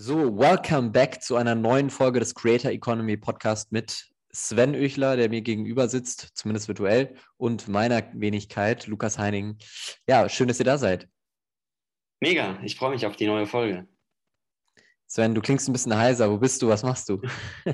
So, welcome back zu einer neuen Folge des Creator Economy Podcast mit Sven Öchler, der mir gegenüber sitzt, zumindest virtuell, und meiner Wenigkeit, Lukas Heining. Ja, schön, dass ihr da seid. Mega, ich freue mich auf die neue Folge. Sven, du klingst ein bisschen heiser. Wo bist du? Was machst du?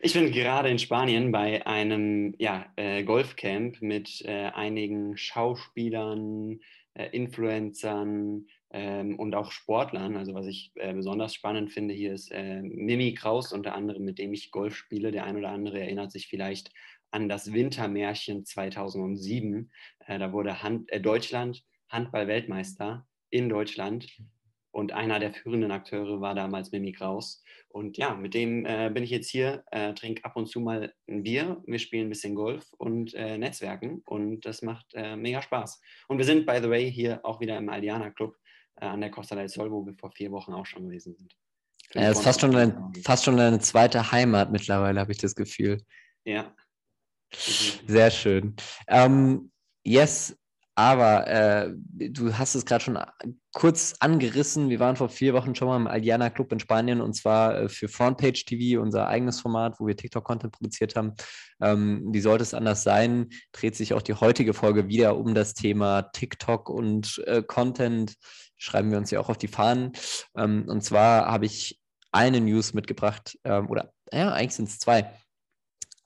ich bin gerade in Spanien bei einem ja, äh, Golfcamp mit äh, einigen Schauspielern, äh, Influencern, ähm, und auch Sportlern. Also was ich äh, besonders spannend finde hier ist äh, Mimi Kraus unter anderem, mit dem ich Golf spiele. Der ein oder andere erinnert sich vielleicht an das Wintermärchen 2007. Äh, da wurde Hand, äh, Deutschland Handball-Weltmeister in Deutschland und einer der führenden Akteure war damals Mimi Kraus. Und ja, mit dem äh, bin ich jetzt hier, äh, trinke ab und zu mal ein Bier, wir spielen ein bisschen Golf und äh, Netzwerken und das macht äh, mega Spaß. Und wir sind, by the way, hier auch wieder im Aldiana Club an der Costa del Sol, wo wir vor vier Wochen auch schon gewesen sind. Ja, ist fast schon, ein, fast schon eine zweite Heimat mittlerweile, habe ich das Gefühl. Ja. Sehr schön. Ähm, yes, aber äh, du hast es gerade schon kurz angerissen. Wir waren vor vier Wochen schon mal im Aldiana Club in Spanien und zwar äh, für Frontpage TV, unser eigenes Format, wo wir TikTok-Content produziert haben. Ähm, wie sollte es anders sein? Dreht sich auch die heutige Folge wieder um das Thema TikTok und äh, Content schreiben wir uns ja auch auf die Fahnen. Ähm, und zwar habe ich eine News mitgebracht, ähm, oder ja, eigentlich sind es zwei,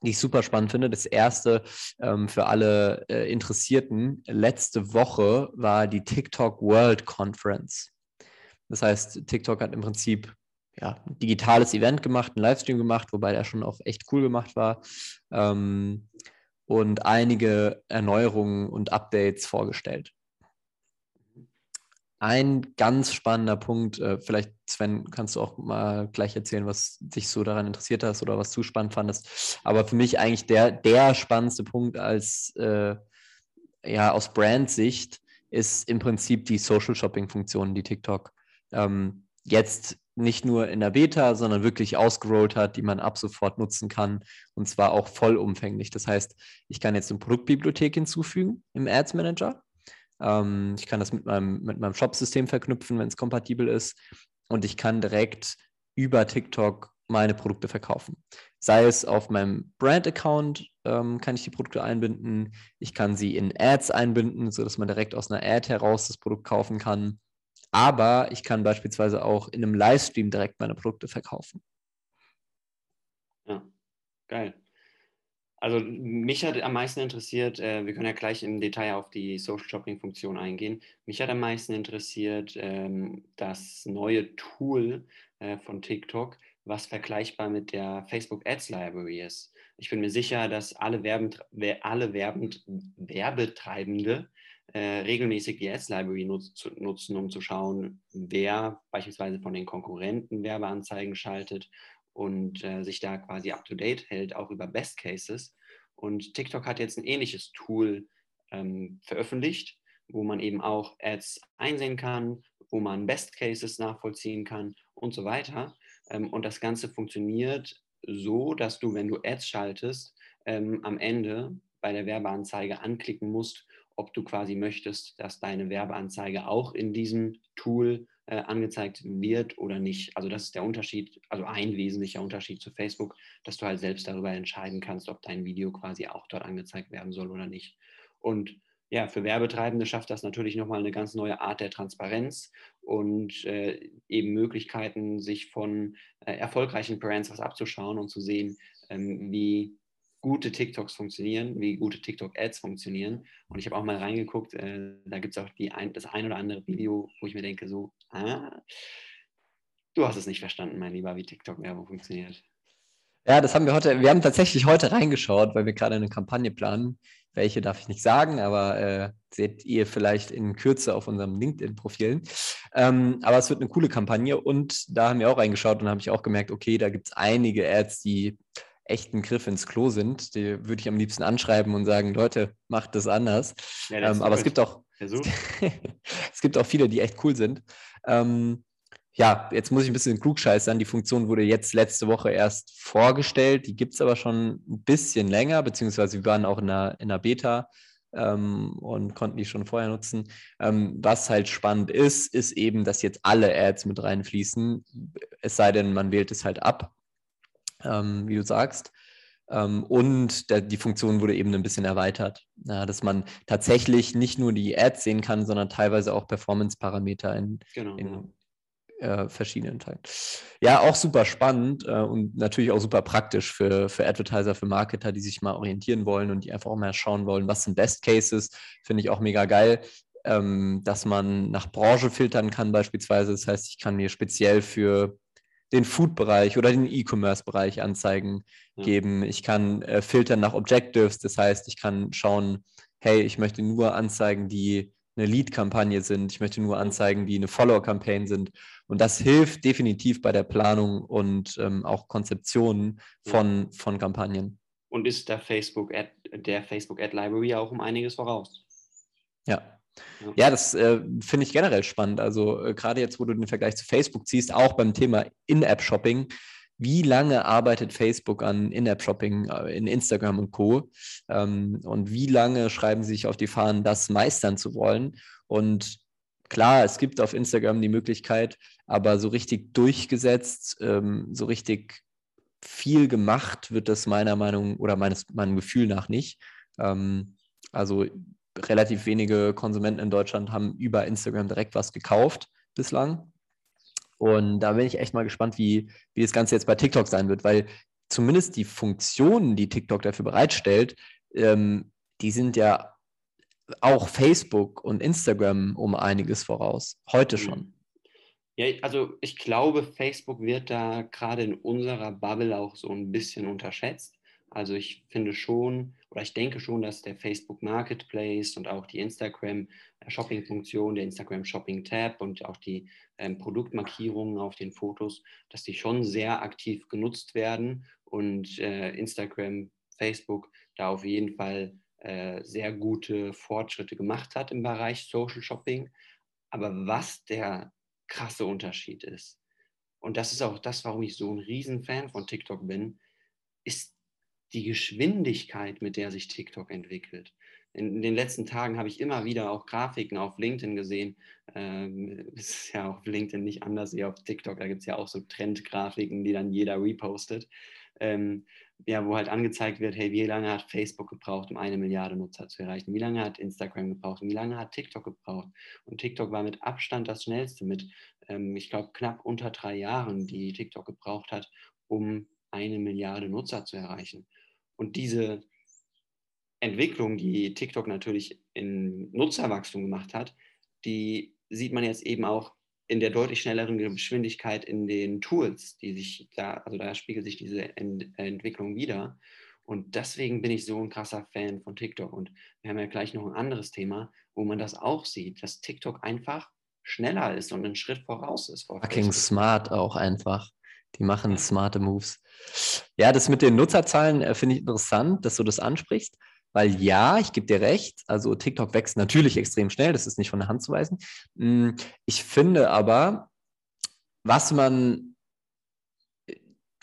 die ich super spannend finde. Das erste ähm, für alle äh, Interessierten, letzte Woche war die TikTok World Conference. Das heißt, TikTok hat im Prinzip ja, ein digitales Event gemacht, einen Livestream gemacht, wobei der schon auch echt cool gemacht war. Ähm, und einige Erneuerungen und Updates vorgestellt ein ganz spannender Punkt. Äh, vielleicht, Sven, kannst du auch mal gleich erzählen, was dich so daran interessiert hast oder was du spannend fandest. Aber für mich eigentlich der, der spannendste Punkt als äh, ja aus Brand-Sicht ist im Prinzip die Social Shopping-Funktion, die TikTok ähm, jetzt nicht nur in der Beta, sondern wirklich ausgerollt hat, die man ab sofort nutzen kann und zwar auch vollumfänglich. Das heißt, ich kann jetzt eine Produktbibliothek hinzufügen im Ads Manager ähm, ich kann das mit meinem, mit meinem Shop-System verknüpfen, wenn es kompatibel ist. Und ich kann direkt über TikTok meine Produkte verkaufen. Sei es auf meinem Brand-Account ähm, kann ich die Produkte einbinden. Ich kann sie in Ads einbinden, sodass man direkt aus einer Ad heraus das Produkt kaufen kann. Aber ich kann beispielsweise auch in einem Livestream direkt meine Produkte verkaufen. Ja, geil. Also mich hat am meisten interessiert, äh, wir können ja gleich im Detail auf die Social Shopping Funktion eingehen. Mich hat am meisten interessiert ähm, das neue Tool äh, von TikTok, was vergleichbar mit der Facebook Ads Library ist. Ich bin mir sicher, dass alle, Werbent alle Werbend Werbetreibende äh, regelmäßig die Ads Library nutz nutzen, um zu schauen, wer beispielsweise von den Konkurrenten Werbeanzeigen schaltet und äh, sich da quasi up-to-date hält, auch über Best Cases. Und TikTok hat jetzt ein ähnliches Tool ähm, veröffentlicht, wo man eben auch Ads einsehen kann, wo man Best Cases nachvollziehen kann und so weiter. Ähm, und das Ganze funktioniert so, dass du, wenn du Ads schaltest, ähm, am Ende bei der Werbeanzeige anklicken musst, ob du quasi möchtest, dass deine Werbeanzeige auch in diesem Tool äh, angezeigt wird oder nicht. Also das ist der Unterschied, also ein wesentlicher Unterschied zu Facebook, dass du halt selbst darüber entscheiden kannst, ob dein Video quasi auch dort angezeigt werden soll oder nicht. Und ja, für Werbetreibende schafft das natürlich nochmal eine ganz neue Art der Transparenz und äh, eben Möglichkeiten, sich von äh, erfolgreichen Brands was abzuschauen und zu sehen, ähm, wie gute TikToks funktionieren, wie gute TikTok-Ads funktionieren. Und ich habe auch mal reingeguckt, äh, da gibt es auch die ein, das ein oder andere Video, wo ich mir denke, so, ah, du hast es nicht verstanden, mein Lieber, wie TikTok-Werbung funktioniert. Ja, das haben wir heute, wir haben tatsächlich heute reingeschaut, weil wir gerade eine Kampagne planen. Welche darf ich nicht sagen, aber äh, seht ihr vielleicht in Kürze auf unserem LinkedIn-Profilen. Ähm, aber es wird eine coole Kampagne und da haben wir auch reingeschaut und habe ich auch gemerkt, okay, da gibt es einige Ads, die echt ein Griff ins Klo sind, die würde ich am liebsten anschreiben und sagen, Leute, macht das anders. Ja, ähm, aber es gibt auch es gibt auch viele, die echt cool sind. Ähm, ja, jetzt muss ich ein bisschen klugscheißern. Die Funktion wurde jetzt letzte Woche erst vorgestellt. Die gibt es aber schon ein bisschen länger, beziehungsweise wir waren auch in der, in der Beta ähm, und konnten die schon vorher nutzen. Ähm, was halt spannend ist, ist eben, dass jetzt alle Ads mit reinfließen. es sei denn, man wählt es halt ab, ähm, wie du sagst. Ähm, und die Funktion wurde eben ein bisschen erweitert, dass man tatsächlich nicht nur die Ads sehen kann, sondern teilweise auch Performance-Parameter in, genau, in genau. Äh, verschiedenen Teilen. Ja, auch super spannend äh, und natürlich auch super praktisch für, für Advertiser, für Marketer, die sich mal orientieren wollen und die einfach auch mal schauen wollen, was sind Best Cases. Finde ich auch mega geil, ähm, dass man nach Branche filtern kann beispielsweise. Das heißt, ich kann mir speziell für den Food-Bereich oder den E-Commerce-Bereich Anzeigen ja. geben. Ich kann äh, filtern nach Objectives, das heißt, ich kann schauen, hey, ich möchte nur Anzeigen, die eine Lead-Kampagne sind. Ich möchte nur Anzeigen, die eine Follower-Campaign sind. Und das hilft definitiv bei der Planung und ähm, auch Konzeption von, ja. von Kampagnen. Und ist der Facebook Ad, der Facebook Ad Library auch um einiges voraus? Ja, ja, das äh, finde ich generell spannend. Also äh, gerade jetzt, wo du den Vergleich zu Facebook ziehst, auch beim Thema In-App-Shopping. Wie lange arbeitet Facebook an In-App-Shopping äh, in Instagram und Co? Ähm, und wie lange schreiben sie sich auf die Fahnen, das meistern zu wollen? Und klar, es gibt auf Instagram die Möglichkeit, aber so richtig durchgesetzt, ähm, so richtig viel gemacht wird das meiner Meinung oder meines, meinem Gefühl nach nicht. Ähm, also relativ wenige Konsumenten in Deutschland haben über Instagram direkt was gekauft bislang. Und da bin ich echt mal gespannt, wie, wie das Ganze jetzt bei TikTok sein wird, weil zumindest die Funktionen, die TikTok dafür bereitstellt, ähm, die sind ja auch Facebook und Instagram um einiges voraus. Heute mhm. schon. Ja, also ich glaube, Facebook wird da gerade in unserer Bubble auch so ein bisschen unterschätzt. Also ich finde schon, oder ich denke schon, dass der Facebook Marketplace und auch die Instagram äh, Shopping Funktion, der Instagram Shopping Tab und auch die ähm, Produktmarkierungen auf den Fotos, dass die schon sehr aktiv genutzt werden und äh, Instagram, Facebook da auf jeden Fall äh, sehr gute Fortschritte gemacht hat im Bereich Social Shopping. Aber was der krasse Unterschied ist, und das ist auch das, warum ich so ein Riesenfan von TikTok bin, ist die Geschwindigkeit, mit der sich TikTok entwickelt. In, den letzten Tagen habe ich immer wieder auch Grafiken auf LinkedIn gesehen. Ähm, ist ja auf LinkedIn nicht anders wie auf TikTok. Da gibt es ja auch so Trendgrafiken, die dann jeder repostet. Ähm, ja, wo halt angezeigt wird, hey, wie lange hat Facebook gebraucht, um eine Milliarde Nutzer zu erreichen? Wie lange hat Instagram gebraucht? Wie lange hat TikTok gebraucht? Und TikTok war mit Abstand das schnellste, mit, ähm, ich glaube, knapp unter drei Jahren, die TikTok gebraucht hat, um eine Milliarde Nutzer zu erreichen. Und diese Entwicklung, die TikTok natürlich in Nutzerwachstum gemacht hat, die sieht man jetzt eben auch in der deutlich schnelleren Geschwindigkeit in den Tools, die sich da, also da spiegelt sich diese Ent Entwicklung wieder. Und deswegen bin ich so ein krasser Fan von TikTok. Und wir haben ja gleich noch ein anderes Thema, wo man das auch sieht, dass TikTok einfach schneller ist und einen Schritt voraus ist. Fucking smart auch einfach. Die machen smarte Moves. Ja, das mit den Nutzerzahlen äh, finde ich interessant, dass du das ansprichst, weil ja, ich gebe dir recht, also TikTok wächst natürlich extrem schnell, das ist nicht von der Hand zu weisen. Hm, ich finde aber, was man,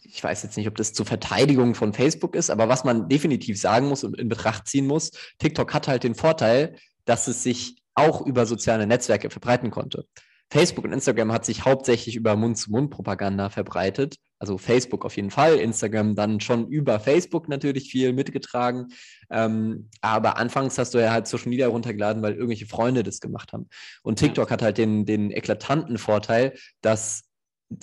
ich weiß jetzt nicht, ob das zur Verteidigung von Facebook ist, aber was man definitiv sagen muss und in Betracht ziehen muss, TikTok hat halt den Vorteil, dass es sich auch über soziale Netzwerke verbreiten konnte. Facebook und Instagram hat sich hauptsächlich über Mund-zu-Mund-Propaganda verbreitet. Also Facebook auf jeden Fall, Instagram dann schon über Facebook natürlich viel mitgetragen. Ähm, aber anfangs hast du ja halt Social Media runtergeladen, weil irgendwelche Freunde das gemacht haben. Und TikTok ja. hat halt den, den eklatanten Vorteil, dass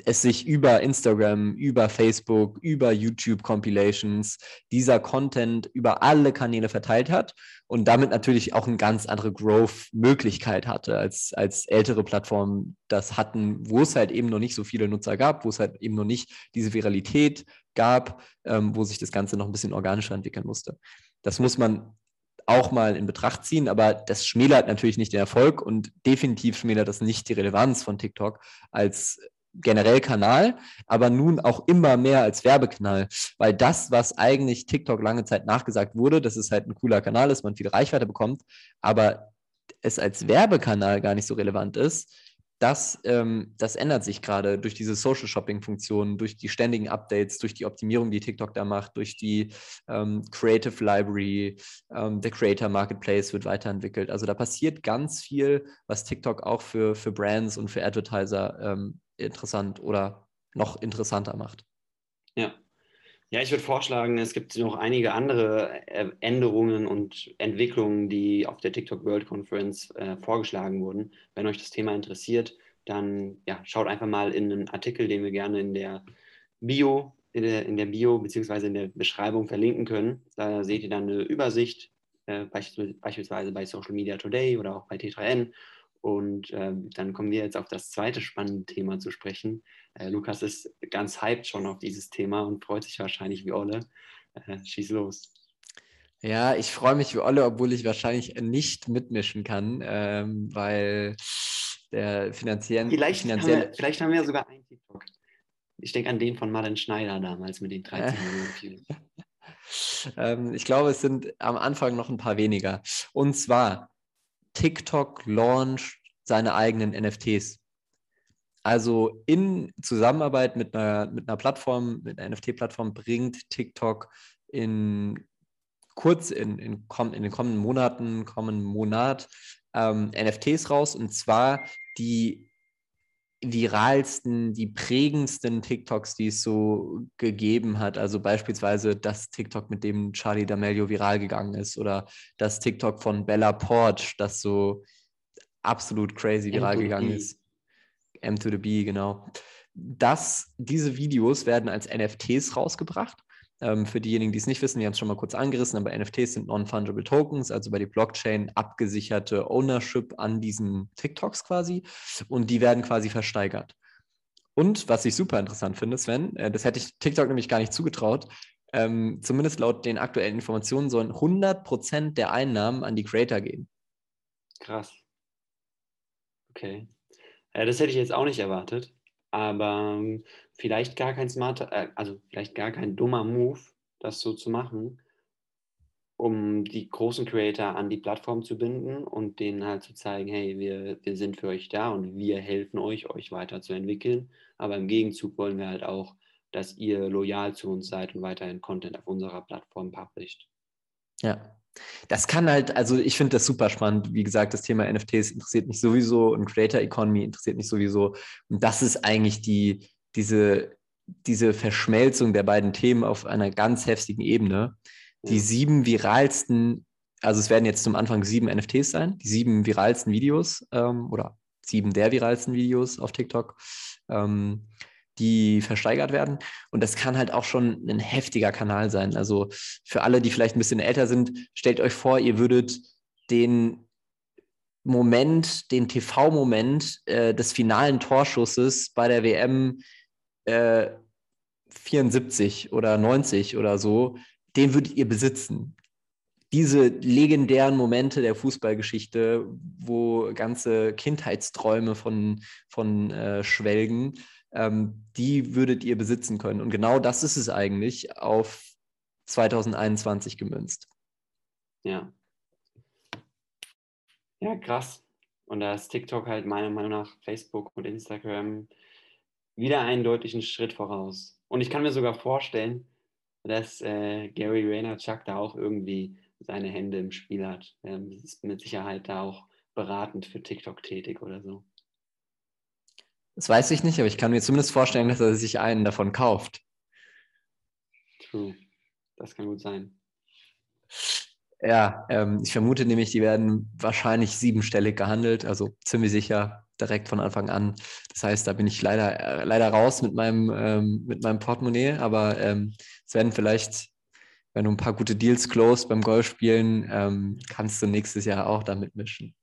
es sich über Instagram, über Facebook, über YouTube Compilations dieser Content über alle Kanäle verteilt hat und damit natürlich auch eine ganz andere Growth-Möglichkeit hatte, als, als ältere Plattformen das hatten, wo es halt eben noch nicht so viele Nutzer gab, wo es halt eben noch nicht diese Viralität gab, ähm, wo sich das Ganze noch ein bisschen organischer entwickeln musste. Das muss man auch mal in Betracht ziehen, aber das schmälert natürlich nicht den Erfolg und definitiv schmälert das nicht die Relevanz von TikTok als generell Kanal, aber nun auch immer mehr als Werbekanal, weil das, was eigentlich TikTok lange Zeit nachgesagt wurde, dass es halt ein cooler Kanal ist, man viel Reichweite bekommt, aber es als Werbekanal gar nicht so relevant ist, das, ähm, das ändert sich gerade durch diese Social Shopping-Funktionen, durch die ständigen Updates, durch die Optimierung, die TikTok da macht, durch die ähm, Creative Library, ähm, der Creator Marketplace wird weiterentwickelt. Also da passiert ganz viel, was TikTok auch für, für Brands und für Advertiser ähm, interessant oder noch interessanter macht. Ja. Ja, ich würde vorschlagen, es gibt noch einige andere äh, Änderungen und Entwicklungen, die auf der TikTok World Conference äh, vorgeschlagen wurden. Wenn euch das Thema interessiert, dann ja, schaut einfach mal in einen Artikel, den wir gerne in der Bio, in der, in der Bio bzw. in der Beschreibung verlinken können. Da seht ihr dann eine Übersicht, äh, beispielsweise bei Social Media Today oder auch bei T3N und äh, dann kommen wir jetzt auf das zweite spannende Thema zu sprechen. Äh, Lukas ist ganz hyped schon auf dieses Thema und freut sich wahrscheinlich wie Olle. Äh, schieß los. Ja, ich freue mich wie Olle, obwohl ich wahrscheinlich nicht mitmischen kann, ähm, weil der finanziellen. Vielleicht, finanziell haben wir, vielleicht haben wir sogar einen TikTok. Ich denke an den von Martin Schneider damals mit den 13 Millionen ähm, ich glaube, es sind am Anfang noch ein paar weniger. Und zwar TikTok launcht seine eigenen NFTs. Also in Zusammenarbeit mit einer, mit einer Plattform, mit einer NFT-Plattform bringt TikTok in kurz in, in, in den kommenden Monaten, kommenden Monat ähm, NFTs raus und zwar die viralsten, die prägendsten TikToks, die es so gegeben hat. Also beispielsweise das TikTok, mit dem Charlie D'Amelio viral gegangen ist oder das TikTok von Bella Porch, das so absolut crazy viral gegangen ist. M to the B, genau. Das, diese Videos werden als NFTs rausgebracht ähm, für diejenigen, die es nicht wissen, wir haben es schon mal kurz angerissen, aber NFTs sind Non-Fungible Tokens, also bei der Blockchain abgesicherte Ownership an diesen TikToks quasi und die werden quasi versteigert. Und was ich super interessant finde, Sven, äh, das hätte ich TikTok nämlich gar nicht zugetraut, ähm, zumindest laut den aktuellen Informationen sollen 100% der Einnahmen an die Creator gehen. Krass. Okay. Ja, das hätte ich jetzt auch nicht erwartet aber ähm, vielleicht gar kein smarter, äh, also vielleicht gar kein dummer Move, das so zu machen, um die großen Creator an die Plattform zu binden und denen halt zu zeigen, hey, wir, wir sind für euch da und wir helfen euch, euch weiterzuentwickeln. Aber im Gegenzug wollen wir halt auch, dass ihr loyal zu uns seid und weiterhin Content auf unserer Plattform publisht. Ja, das kann halt, also ich finde das super spannend. Wie gesagt, das Thema NFTs interessiert mich sowieso und Creator Economy interessiert mich sowieso. Und das ist eigentlich die, diese, diese Verschmelzung der beiden Themen auf einer ganz heftigen Ebene. Die sieben viralsten, also es werden jetzt zum Anfang sieben NFTs sein, die sieben viralsten Videos ähm, oder sieben der viralsten Videos auf TikTok. Ähm, die versteigert werden. Und das kann halt auch schon ein heftiger Kanal sein. Also für alle, die vielleicht ein bisschen älter sind, stellt euch vor, ihr würdet den Moment, den TV-Moment äh, des finalen Torschusses bei der WM äh, 74 oder 90 oder so, den würdet ihr besitzen. Diese legendären Momente der Fußballgeschichte, wo ganze Kindheitsträume von, von äh, schwelgen, ähm, die würdet ihr besitzen können. Und genau das ist es eigentlich auf 2021 gemünzt. Ja. Ja, krass. Und da ist TikTok halt meiner Meinung nach Facebook und Instagram wieder einen deutlichen Schritt voraus. Und ich kann mir sogar vorstellen, dass äh, Gary Vaynerchuk da auch irgendwie seine Hände im Spiel hat. Ähm, ist mit Sicherheit da auch beratend für TikTok tätig oder so. Das weiß ich nicht, aber ich kann mir zumindest vorstellen, dass er sich einen davon kauft. True. Das kann gut sein. Ja, ähm, ich vermute nämlich, die werden wahrscheinlich siebenstellig gehandelt, also ziemlich sicher direkt von Anfang an. Das heißt, da bin ich leider, äh, leider raus mit meinem, ähm, mit meinem Portemonnaie, aber ähm, es werden vielleicht, wenn du ein paar gute Deals closed beim Golfspielen, ähm, kannst du nächstes Jahr auch damit mischen.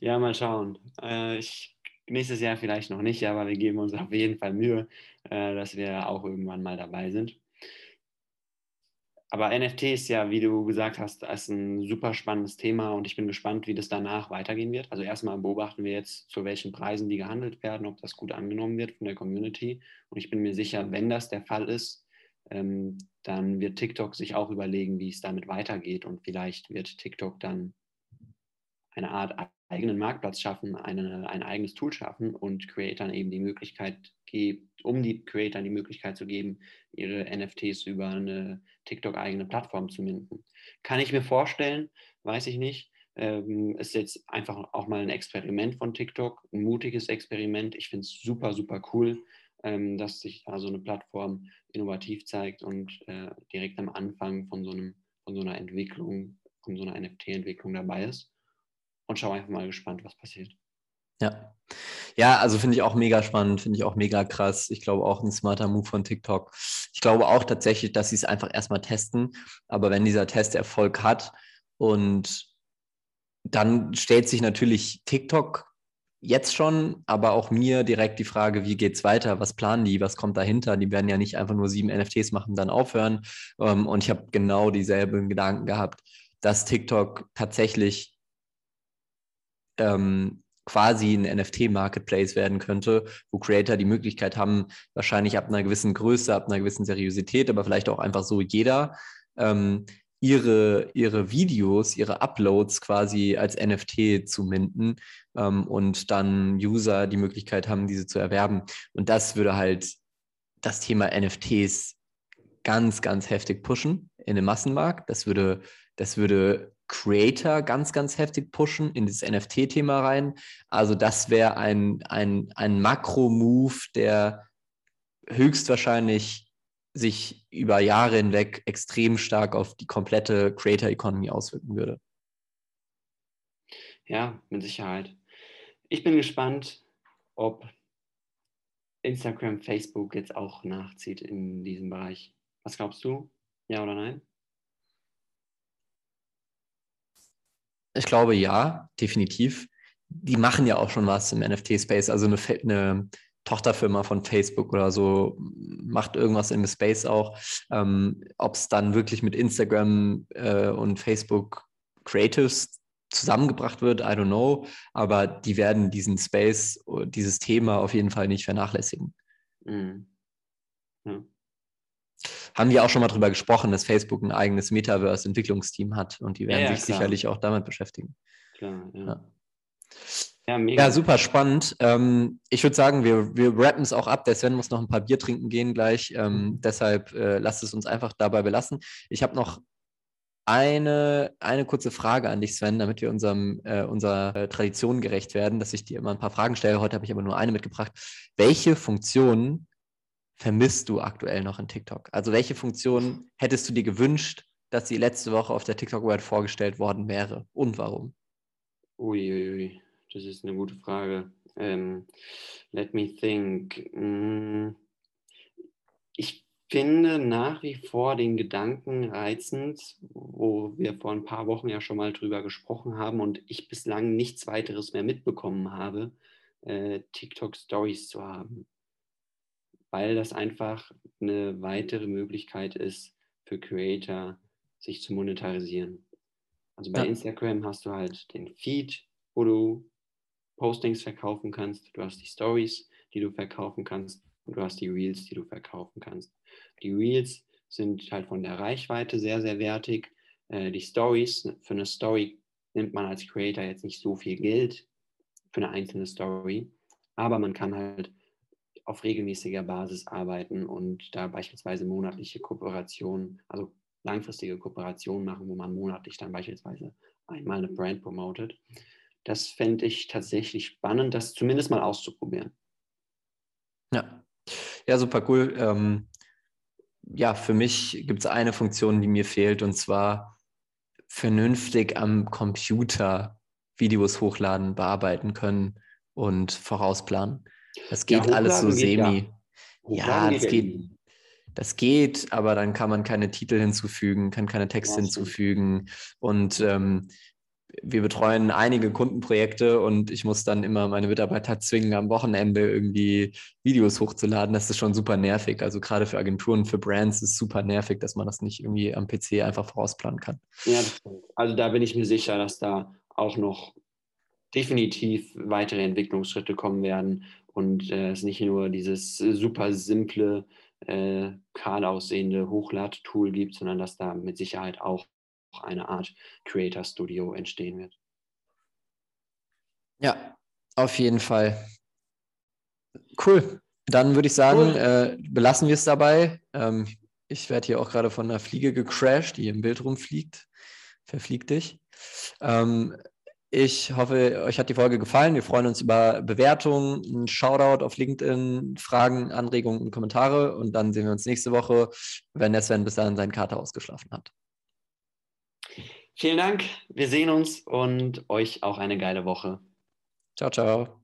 Ja, mal schauen. Äh, ich Nächstes Jahr vielleicht noch nicht, aber wir geben uns auf jeden Fall Mühe, äh, dass wir auch irgendwann mal dabei sind. Aber NFT ist ja, wie du gesagt hast, ist ein super spannendes Thema und ich bin gespannt, wie das danach weitergehen wird. Also erstmal beobachten wir jetzt, zu welchen Preisen die gehandelt werden, ob das gut angenommen wird von der Community. Und ich bin mir sicher, wenn das der Fall ist, ähm, dann wird TikTok sich auch überlegen, wie es damit weitergeht und vielleicht wird TikTok dann eine Art eigenen Marktplatz schaffen, eine, ein eigenes Tool schaffen und Creatern eben die Möglichkeit gibt, um die Creatern die Möglichkeit zu geben, ihre NFTs über eine TikTok-eigene Plattform zu minden. Kann ich mir vorstellen, weiß ich nicht. Ähm, ist jetzt einfach auch mal ein Experiment von TikTok, ein mutiges Experiment. Ich finde es super, super cool. ähm, dass sich da so eine Plattform innovativ zeigt und äh, direkt am Anfang von so, einem, von so einer Entwicklung, von so einer NFT-Entwicklung dabei ist. Und schau einfach mal gespannt, was passiert. Ja. Ja, also finde ich auch mega spannend, finde ich auch mega krass. Ich glaube auch ein smarter Move von TikTok. Ich glaube auch tatsächlich, dass sie es einfach erstmal testen. Aber wenn dieser Test Erfolg hat und dann stellt sich natürlich TikTok jetzt schon, aber auch mir direkt die Frage, wie geht es weiter? Was planen die? Was kommt dahinter? Die werden ja nicht einfach nur sieben NFTs machen, dann aufhören. Ähm, und ich habe genau dieselben Gedanken gehabt, dass TikTok tatsächlich ähm, quasi ein NFT-Marketplace werden könnte, wo Creator die Möglichkeit haben, wahrscheinlich ab einer gewissen Größe, ab einer gewissen Seriosität, aber vielleicht auch einfach so jeder, ähm, ihre, ihre Videos, ihre Uploads quasi als NFT zu minden ähm, und dann User die Möglichkeit haben, diese zu erwerben. Und das würde halt das Thema NFTs ganz, ganz heftig pushen in den Massenmarkt. Das würde, das würde Creator ganz, ganz heftig pushen in das NFT-Thema rein. Also das wäre ein, ein, ein Makro-Move, der höchstwahrscheinlich sich über Jahre hinweg extrem stark auf die komplette Creator Economy auswirken würde. Ja, mit Sicherheit. Ich bin gespannt, ob Instagram, Facebook jetzt auch nachzieht in diesem Bereich. Was glaubst du? Ja oder nein? Ich glaube ja, definitiv. Die machen ja auch schon was im NFT-Space. Also eine, eine Tochterfirma von Facebook oder so macht irgendwas im Space auch. Ähm, Ob es dann wirklich mit Instagram äh, und Facebook Creatives zusammengebracht wird, I don't know. Aber die werden diesen Space, dieses Thema auf jeden Fall nicht vernachlässigen. Mhm. Ja. Haben wir auch schon mal darüber gesprochen, dass Facebook ein eigenes Metaverse-Entwicklungsteam hat und die werden ja, ja, sich klar. sicherlich auch damit beschäftigen. Klar, ja. ja. Ja, super spannend. Ähm, ich würde sagen, wir, wir rappen es auch ab. Der Sven muss noch ein paar Bier trinken gehen gleich. Ähm, mhm. deshalb äh, lasst es uns einfach dabei belassen. Ich habe noch eine, eine kurze Frage an dich, Sven, damit wir unserem, äh, unserer äh, Tradition gerecht werden, dass ich dir immer ein paar Fragen stelle. Heute habe ich aber nur eine mitgebracht. Welche Funktionen vermisst du aktuell noch in TikTok? Also welche Funktionen hättest du dir gewünscht, dass sie letzte Woche auf der TikTok World vorgestellt worden wäre und warum? Uiuiui. Ui, ui. Das ist eine gute Frage. Ähm, let me think. Mm, ich finde nach wie vor den Gedanken reizend, wo wir vor ein paar Wochen ja schon mal drüber gesprochen haben und ich bislang nichts weiteres mehr mitbekommen habe, äh, TikTok Stories zu haben. Weil das einfach eine weitere Möglichkeit ist für Creator, sich zu monetarisieren. Also bei ja. Instagram hast du halt den Feed, wo du Postings verkaufen kannst, du hast die Stories, die du verkaufen kannst und du hast die Reels, die du verkaufen kannst. Die Reels sind halt von der Reichweite sehr, sehr wertig. Äh, die Stories, für eine Story nimmt man als Creator jetzt nicht so viel Geld für eine einzelne Story, aber man kann halt auf regelmäßiger Basis arbeiten und da beispielsweise monatliche Kooperationen, also langfristige Kooperationen machen, wo man monatlich dann beispielsweise einmal eine Brand promotet. Das fände ich tatsächlich spannend, das zumindest mal auszuprobieren. Ja, ja super cool. Ähm, ja, für mich gibt es eine Funktion, die mir fehlt, und zwar vernünftig am Computer Videos hochladen, bearbeiten können und vorausplanen. Das geht ja, alles so semi. Ja, ja das geht. Das geht, aber dann kann man keine Titel hinzufügen, kann keine Texte ja, hinzufügen. Und ähm, wir betreuen einige Kundenprojekte und ich muss dann immer meine Mitarbeiter zwingen, am Wochenende irgendwie Videos hochzuladen. Das ist schon super nervig. Also gerade für Agenturen, für Brands ist es super nervig, dass man das nicht irgendwie am PC einfach vorausplanen kann. Ja, also da bin ich mir sicher, dass da auch noch definitiv weitere Entwicklungsschritte kommen werden und äh, es nicht nur dieses super simple, äh, kahl aussehende Hochlad-Tool gibt, sondern dass da mit Sicherheit auch eine Art Creator Studio entstehen wird. Ja, auf jeden Fall. Cool. Dann würde ich sagen, cool. äh, belassen wir es dabei. Ähm, ich werde hier auch gerade von einer Fliege gecrashed, die im Bild rumfliegt. Verfliegt dich. Ähm, Ich hoffe, euch hat die Folge gefallen. Wir freuen uns über Bewertungen, einen Shoutout auf LinkedIn, Fragen, Anregungen und Kommentare. Und dann sehen wir uns nächste Woche, wenn der Sven bis dahin seinen Kater ausgeschlafen hat. Vielen Dank. Wir sehen uns und euch auch eine geile Woche. Ciao, ciao.